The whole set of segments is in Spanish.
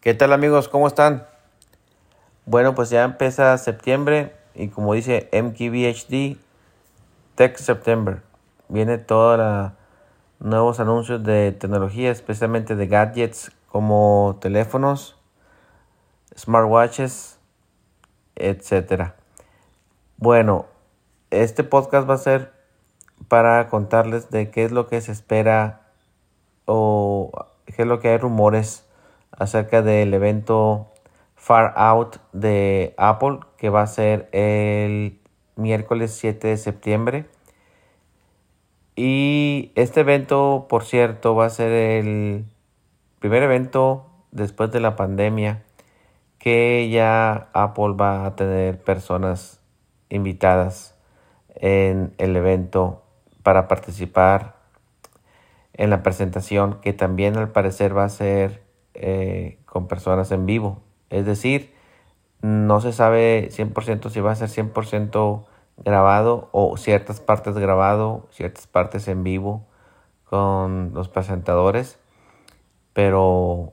¿Qué tal amigos? ¿Cómo están? Bueno, pues ya empieza septiembre y como dice MKBHD, Tech September. Viene todos los nuevos anuncios de tecnología, especialmente de gadgets como teléfonos, smartwatches, etc. Bueno, este podcast va a ser para contarles de qué es lo que se espera o qué es lo que hay rumores acerca del evento Far Out de Apple que va a ser el miércoles 7 de septiembre. Y este evento, por cierto, va a ser el primer evento después de la pandemia que ya Apple va a tener personas invitadas en el evento para participar en la presentación que también al parecer va a ser eh, con personas en vivo. Es decir, no se sabe 100% si va a ser 100% grabado o ciertas partes grabado, ciertas partes en vivo con los presentadores, pero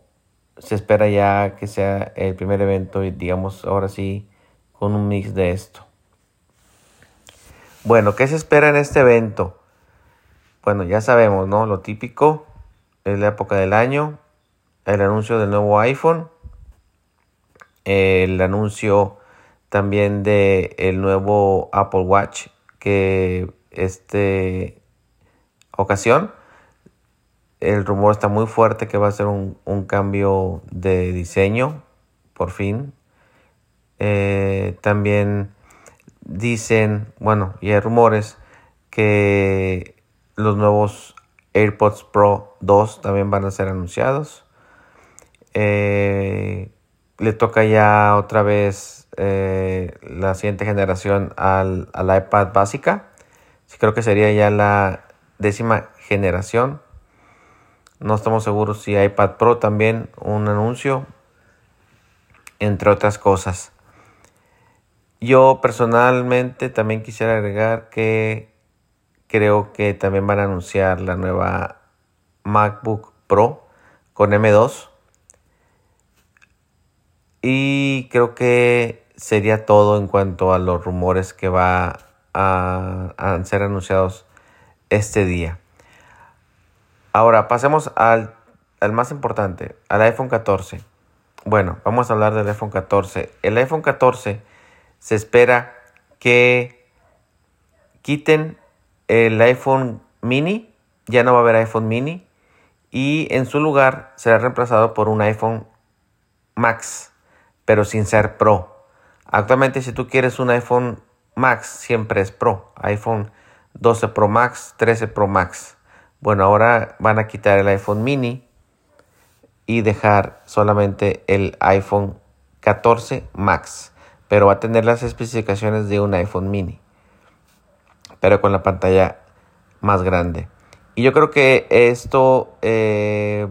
se espera ya que sea el primer evento y digamos ahora sí con un mix de esto. Bueno, ¿qué se espera en este evento? Bueno, ya sabemos, ¿no? Lo típico es la época del año, el anuncio del nuevo iPhone, el anuncio también de el nuevo Apple Watch que este ocasión el rumor está muy fuerte que va a ser un, cambio de diseño por fin. Eh, también dicen bueno y hay rumores que los nuevos AirPods Pro 2 también van a ser anunciados eh, le toca ya otra vez eh, la siguiente generación al, iPad básica. creo que sería ya la décima generación. No estamos seguros si iPad Pro también un anuncio, entre otras cosas. Yo personalmente también quisiera agregar que creo que también van a anunciar la nueva MacBook Pro con M2 y creo que sería todo en cuanto a los rumores que va a, ser anunciados este día. Ahora pasemos al, más importante, al iPhone 14. Bueno, vamos a hablar del iPhone 14. El iPhone 14 se espera que quiten el iPhone mini, ya no va a haber iPhone mini, y en su lugar será reemplazado por un iPhone Max pero sin ser Pro. Actualmente si tú quieres un iPhone Max, siempre es Pro. iPhone 12 Pro Max, 13 Pro Max. Bueno, ahora van a quitar el iPhone mini y dejar solamente el iPhone 14 Max. Pero va a tener las especificaciones de un iPhone mini. Pero con la pantalla más grande. Y yo creo que esto eh,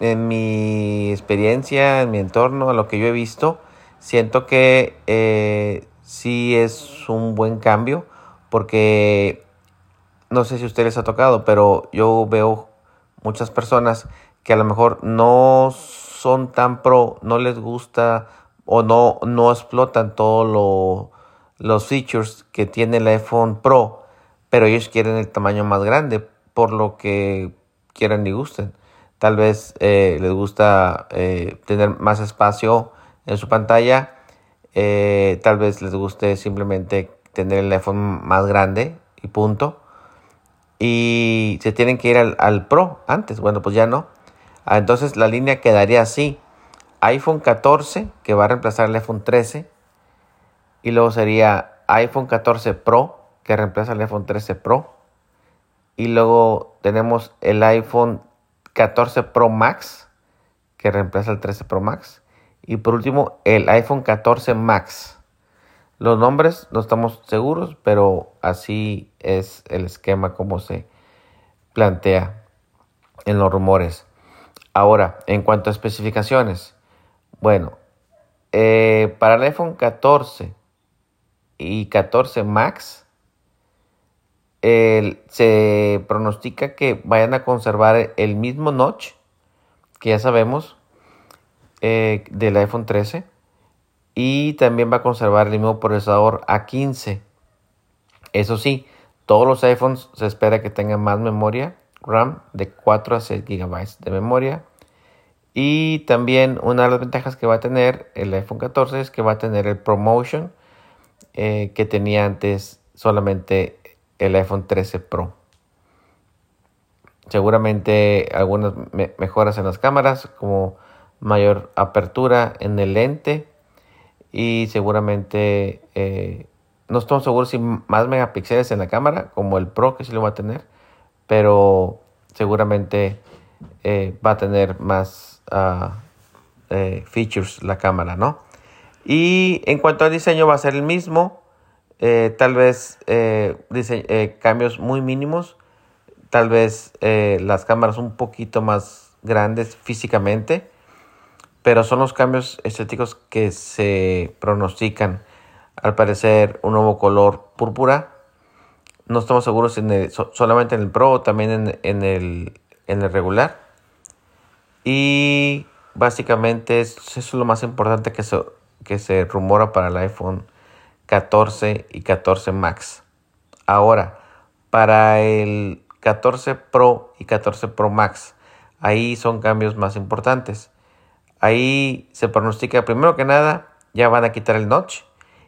en mi experiencia, en mi entorno, a lo que yo he visto, siento que eh, sí es un buen cambio porque no sé si a ustedes les ha tocado, pero yo veo muchas personas que a lo mejor no son tan pro, no les gusta o no, no explotan todos los features que tiene el iPhone Pro, pero ellos quieren el tamaño más grande por lo que quieran y gusten tal vez eh, les gusta eh, tener más espacio en su pantalla, eh, tal vez les guste simplemente tener el iPhone más grande y punto. Y se tienen que ir al, Pro antes, bueno, pues ya no. Ah, entonces la línea quedaría así. iPhone 14 que va a reemplazar el iPhone 13 y luego sería iPhone 14 Pro que reemplaza el iPhone 13 Pro y luego tenemos el iPhone 14 Pro Max, que reemplaza el 13 Pro Max. Y por último, el iPhone 14 Max. Los nombres no estamos seguros, pero así es el esquema como se plantea en los rumores. Ahora, en cuanto a especificaciones, bueno, eh, para el iPhone 14 y 14 Max, se pronostica que vayan a conservar el mismo notch, que ya sabemos, eh, del iPhone 13 y también va a conservar el mismo procesador A15. Eso sí, todos los iPhones se espera que tengan más memoria RAM de 4 a 6 GB de memoria. Y también una de las ventajas que va a tener el iPhone 14 es que va a tener el ProMotion eh, que tenía antes solamente el iPhone 13 Pro. Seguramente algunas mejoras en las cámaras como mayor apertura en el lente y seguramente eh, no estamos seguros si más megapíxeles en la cámara como el Pro que sí lo va a tener pero seguramente eh, va a tener más ah, eh, features la cámara no y en cuanto al diseño va a ser el mismo tal vez cambios muy mínimos tal vez las cámaras un poquito más grandes físicamente pero son los cambios estéticos que se pronostican. Al parecer, un nuevo color púrpura. No estamos seguros si solamente en el Pro o también en, el, en el regular. Y básicamente eso es lo más importante que se, que se rumora para el iPhone 14 y 14 Max. Ahora, para el 14 Pro y 14 Pro Max, ahí son cambios más importantes. Ahí se pronostica, primero que nada, ya van a quitar el notch.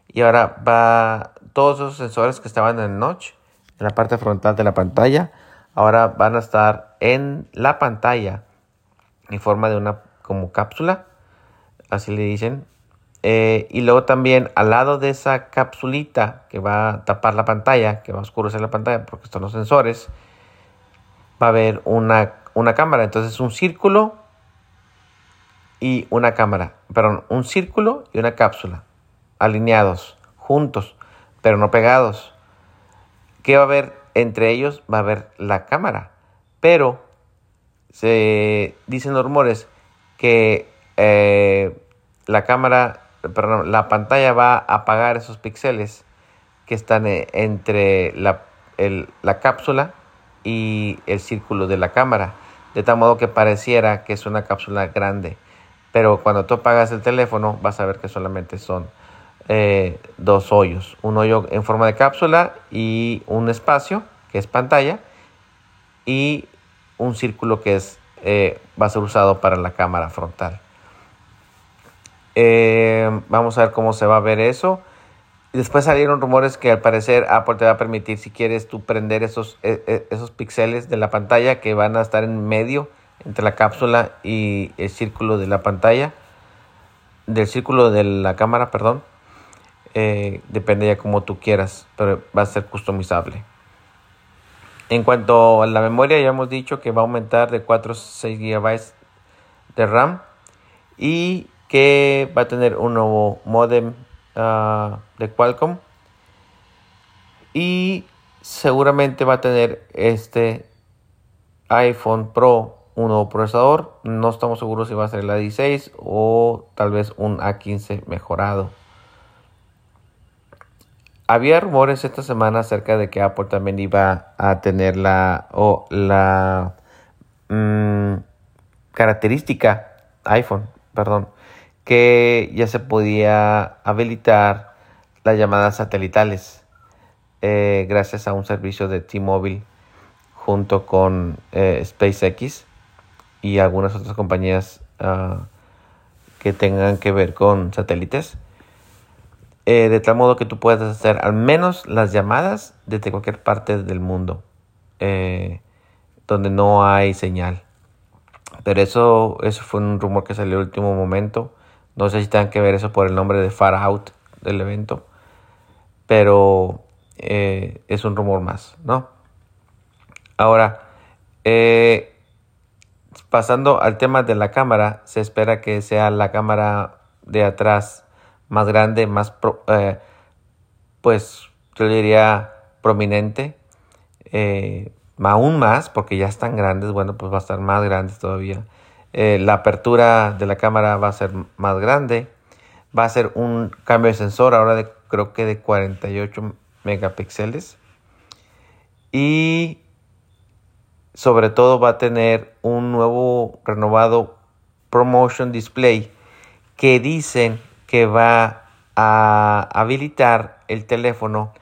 Y ahora va todos esos sensores que estaban en el notch, en la parte frontal de la pantalla, ahora van a estar en la pantalla en forma de una como cápsula, así le dicen. Eh, y luego también al lado de esa capsulita que va a tapar la pantalla, que va a oscurecer la pantalla porque están los sensores, va a haber una, una cámara. Entonces un círculo y una cámara, perdón, un círculo y una cápsula, alineados, juntos, pero no pegados. ¿Qué va a haber entre ellos? Va a haber la cámara, pero se dicen los rumores que eh, la cámara, perdón, la pantalla va a apagar esos píxeles que están eh, entre la, la cápsula y el círculo de la cámara, de tal modo que pareciera que es una cápsula grande pero cuando tú apagas el teléfono vas a ver que solamente son eh, dos hoyos. Un hoyo en forma de cápsula y un espacio que es pantalla y un círculo que es, eh, va a ser usado para la cámara frontal. Eh, vamos a ver cómo se va a ver eso. Después salieron rumores que al parecer Apple te va a permitir, si quieres tú prender esos, esos píxeles de la pantalla que van a estar en medio entre la cápsula y el círculo de la pantalla, del círculo de la cámara, perdón. Eh, depende ya como tú quieras, pero va a ser customizable. En cuanto a la memoria, ya hemos dicho que va a aumentar de 4 a 6 GB de RAM y que va a tener un nuevo modem ah, de Qualcomm y seguramente va a tener este iPhone Pro un nuevo procesador. No estamos seguros si va a ser el A16 o tal vez un A15 mejorado. Había rumores esta semana acerca de que Apple también iba a tener la, o la mm, característica iPhone, perdón, que ya se podía habilitar las llamadas satelitales eh, gracias a un servicio de T-Mobile junto con eh, SpaceX y algunas otras compañías ah, que tengan que ver con satélites. Eh, de tal modo que tú puedas hacer al menos las llamadas desde cualquier parte del mundo donde no hay señal. Pero eso, eso fue un rumor que salió el último momento. No sé si tengan que ver eso por el nombre de Far Out del evento. Pero eh, es un rumor más, ¿no? Ahora, eh, pasando al tema de la cámara, se espera que sea la cámara de atrás más grande, más, eh, pues yo diría prominente, eh, aún más, porque ya están grandes, bueno, pues va a estar más grandes todavía. Eh, la apertura de la cámara va a ser más grande, va a ser un cambio de sensor ahora de creo que de 48 megapíxeles y sobre todo va a tener un nuevo renovado ProMotion Display que dicen que va a habilitar el teléfono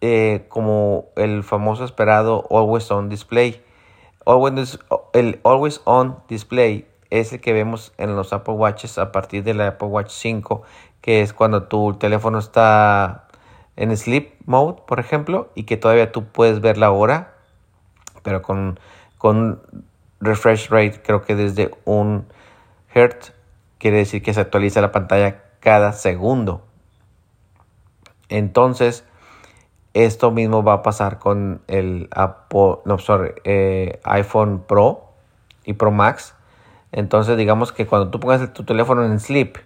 eh, como el famoso esperado Always On Display. Always, el Always On Display es el que vemos en los Apple Watches a partir de la Apple Watch 5, que es cuando tu teléfono está en sleep mode, por ejemplo, y que todavía tú puedes ver la hora, pero con, con refresh rate creo que desde un hertz quiere decir que se actualiza la pantalla cada segundo. Entonces, esto mismo va a pasar con el Apple, eh, iPhone Pro y Pro Max. Entonces digamos que cuando tú pongas tu teléfono en sleep,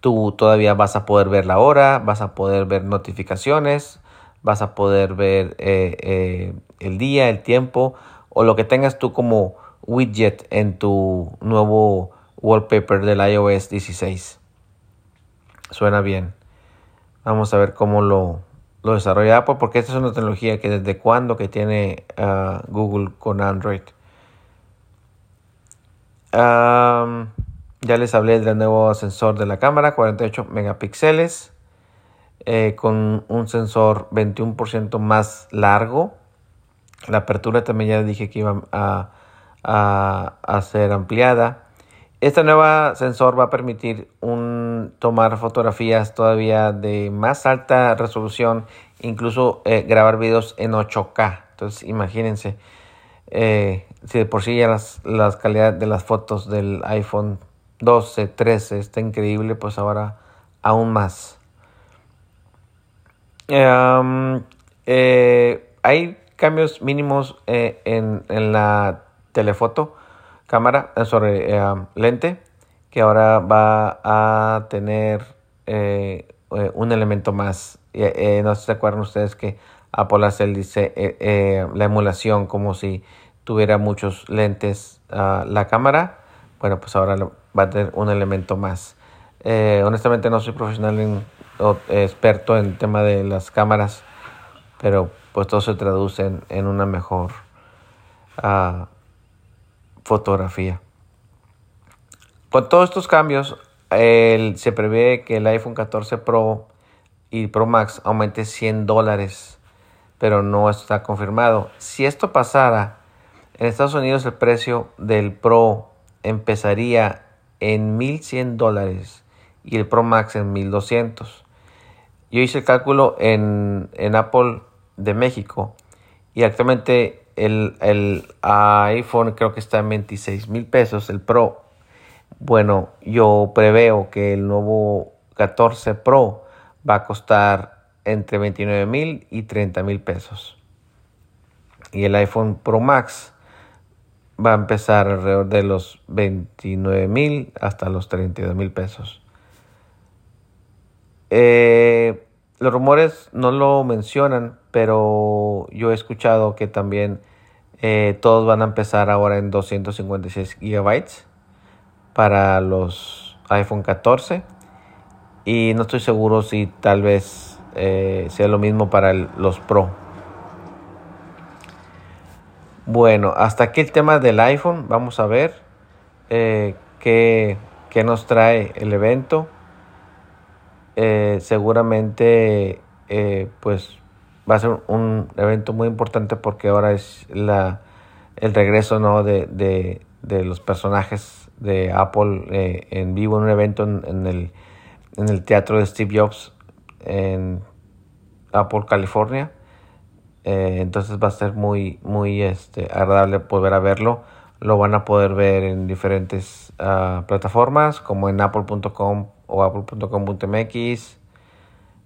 tú todavía vas a poder ver la hora, vas a poder ver notificaciones, vas a poder ver eh, eh, el día, el tiempo o lo que tengas tú como widget en tu nuevo wallpaper del iOS 16. Suena bien. Vamos a ver cómo lo, lo desarrolla Apple porque esta es una tecnología que desde cuando que tiene ah, Google con Android. ya les hablé del nuevo sensor de la cámara, 48 megapíxeles, eh, con un sensor 21% más largo. La apertura también ya dije que iba a, a ser ampliada. Esta nueva sensor va a permitir un, tomar fotografías todavía de más alta resolución, incluso eh, grabar videos en 8K. Entonces imagínense, eh, si de por sí ya las, las calidades de las fotos del iPhone 12, 13 está increíble, pues ahora aún más. Em, eh, hay cambios mínimos en, en la telefoto cámara, sobre lente, que ahora va a tener eh, un elemento más. no sé si se acuerdan ustedes que Apple hace dice la emulación como si tuviera muchos lentes ah, la cámara. Bueno, pues ahora va a tener un elemento más. honestamente no soy profesional o experto en el tema de las cámaras, pero pues todo se traduce en, una mejor uh, fotografía. Con todos estos cambios, se prevé que el iPhone 14 Pro y Pro Max aumente 100 dólares, pero no está confirmado. Si esto pasara, en Estados Unidos el precio del Pro empezaría en 1100 dólares y el Pro Max en 1200. Yo hice el cálculo en, Apple de México y actualmente el, iPhone creo que está en 26 mil pesos, el Pro. Bueno, yo preveo que el nuevo 14 Pro va a costar entre 29 mil y 30 mil pesos. Y el iPhone Pro Max va a empezar alrededor de los 29 mil hasta los 32 mil pesos. Eh, los rumores no lo mencionan, pero yo he escuchado que también eh, todos van a empezar ahora en 256 gigabytes para los iPhone 14 y no estoy seguro si tal vez eh, sea lo mismo para los Pro. Bueno, hasta aquí el tema del iPhone. Vamos a ver eh, qué, nos trae el evento. seguramente pues va a ser un evento muy importante porque ahora es la, el regreso ¿no? de, de los personajes de Apple eh, en vivo en un evento en, el, en el teatro de Steve Jobs en Apple, California. Eh, entonces va a ser muy, muy este, agradable poder a verlo. Lo van a poder ver en diferentes uh, plataformas como en apple.com o apple.com.mx.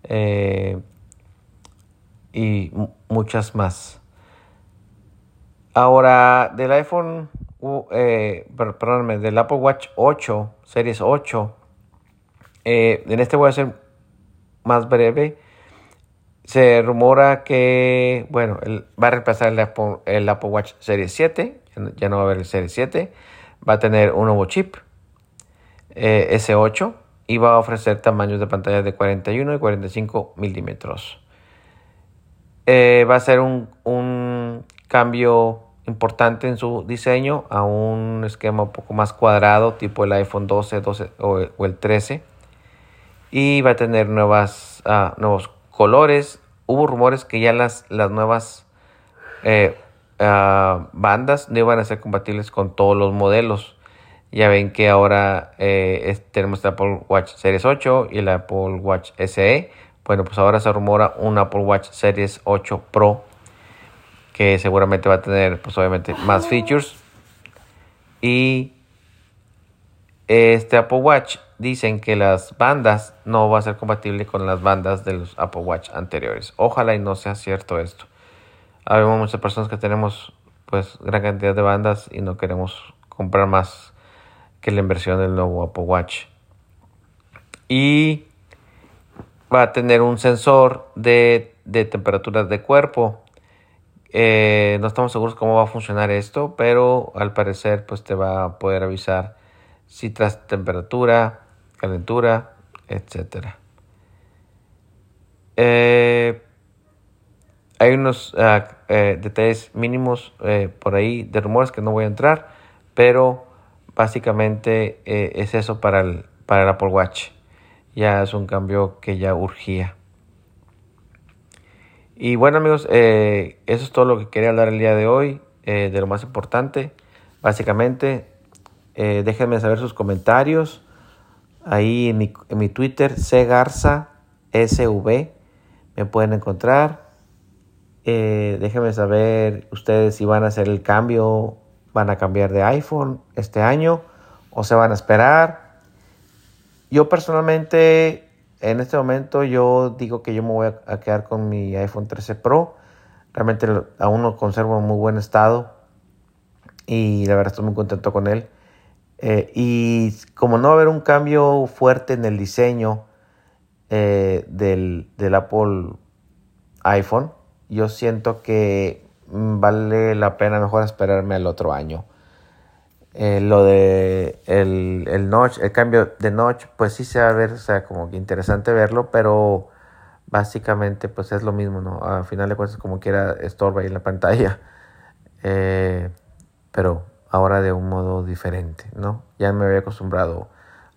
Eh, y muchas más. Ahora, del iPhone, eh, perdóname, del Apple Watch 8, Series 8, eh, en este voy a ser más breve. Se rumora que, bueno, va a reemplazar el Apple, Watch Series 7, ya no va a haber el Series 7, va a tener un nuevo chip, eh, S8, y va a ofrecer tamaños de pantalla de 41 y 45 milímetros. Eh, va a ser un, cambio importante en su diseño a un esquema un poco más cuadrado, tipo el iPhone 12, 12 o, el 13. Y va a tener nuevas, ah, nuevos colores. Hubo rumores que ya las, las nuevas eh, ah, bandas no iban a ser compatibles con todos los modelos. Ya ven que ahora eh, tenemos el Apple Watch Series 8 y el Apple Watch SE. Bueno, pues ahora se rumora un Apple Watch Series 8 Pro que seguramente va a tener pues obviamente más features y este Apple Watch dicen que las bandas no va a ser compatible con las bandas de los Apple Watch anteriores. Ojalá y no sea cierto esto. Hay muchas personas que tenemos pues gran cantidad de bandas y no queremos comprar más que la inversión del nuevo Apple Watch. Y va a tener un sensor de, de temperatura de cuerpo eh, no estamos seguros cómo va a funcionar esto, pero al parecer pues te va a poder avisar si tras temperatura, calentura, etcétera. Eh, hay unos ah, eh, detalles mínimos por ahí de rumores que no voy a entrar, pero básicamente es eso para el, para el Apple Watch. Ya es un cambio que ya urgía. Y bueno amigos, eh, eso es todo lo que quería hablar el día de hoy, eh, de lo más importante. Básicamente, eh, déjenme saber sus comentarios ahí en mi, en mi Twitter, cgarza sv, me pueden encontrar. déjenme saber ustedes si van a hacer el cambio, van a cambiar de iPhone este año o se van a esperar. Yo personalmente en este momento yo digo que yo me voy a, quedar con mi iPhone 13 Pro. Realmente aún lo conservo en muy buen estado y la verdad estoy muy contento con él. Eh, y como no va a haber un cambio fuerte en el diseño eh, del, del Apple iPhone, yo siento que vale la pena mejor esperarme al otro año. Eh, lo de el, el notch, el cambio de notch, pues sí se va a ver, o sea, como que interesante verlo, pero básicamente pues es lo mismo, ¿no? Al final de cuentas como quiera estorba ahí en la pantalla, eh, pero ahora de un modo diferente, ¿no? Ya me había acostumbrado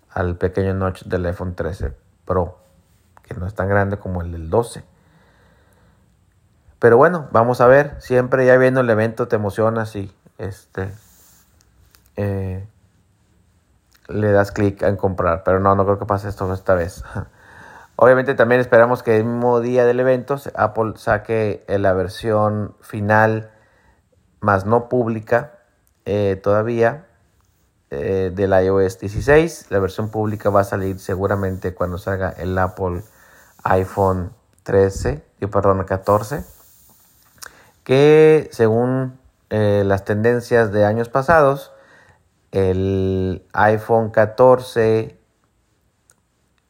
al pequeño notch del iPhone 13 Pro, que no es tan grande como el del 12. Pero bueno, vamos a ver, siempre ya viendo el evento te emocionas y este eh, le das clic en comprar. Pero no, no creo que pase esto esta vez. Obviamente también esperamos que el mismo día del evento Apple saque eh, la versión final, más no pública eh, todavía, del iOS 16. La versión pública va a salir seguramente cuando salga el Apple iPhone 13, y perdón, 14, que según las tendencias de años pasados, el iPhone 14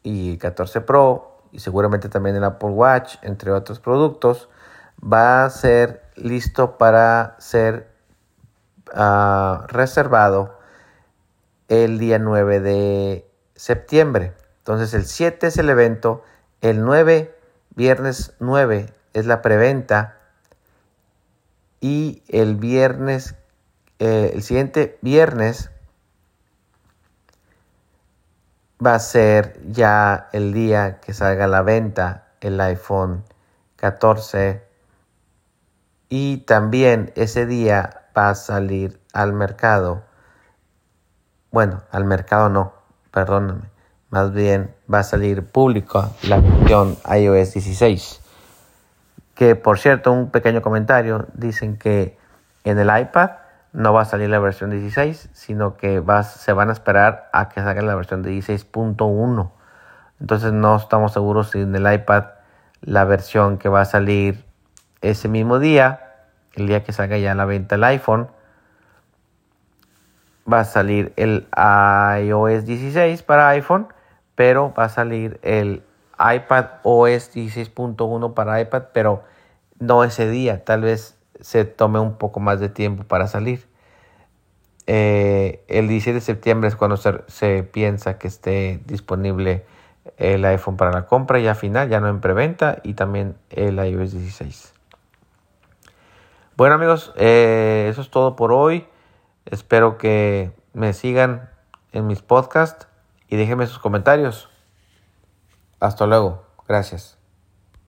y 14 Pro y seguramente también el Apple Watch, entre otros productos, va a ser listo para ser ah, reservado el día 9 de septiembre. Entonces el 7 es el evento, el 9, viernes 9 es la preventa y el viernes, eh, el siguiente viernes va a ser ya el día que salga a la venta el iPhone 14 y también ese día va a salir al mercado. Bueno, al mercado no, perdóname. Más bien va a salir público la versión iOS 16. Que por cierto, un pequeño comentario, dicen que en el iPad no va a salir la versión 16, sino que se van a esperar a que salga la versión de 16.1. Entonces no estamos seguros si en el iPad la versión que va a salir ese mismo día, el día que salga ya a la venta el iPhone, va a salir el iOS 16 para iPhone, pero va a salir el iPad OS 16.1 para iPad, pero no ese día, tal vez se tome un poco más de tiempo para salir. Eh, el 17 de septiembre es cuando se, piensa que esté disponible el iPhone para la compra ya final, ya no en preventa, y también el iOS 16. Bueno amigos, eh, eso es todo por hoy. Espero que me sigan en mis podcasts y déjenme sus comentarios. Hasta luego. Gracias.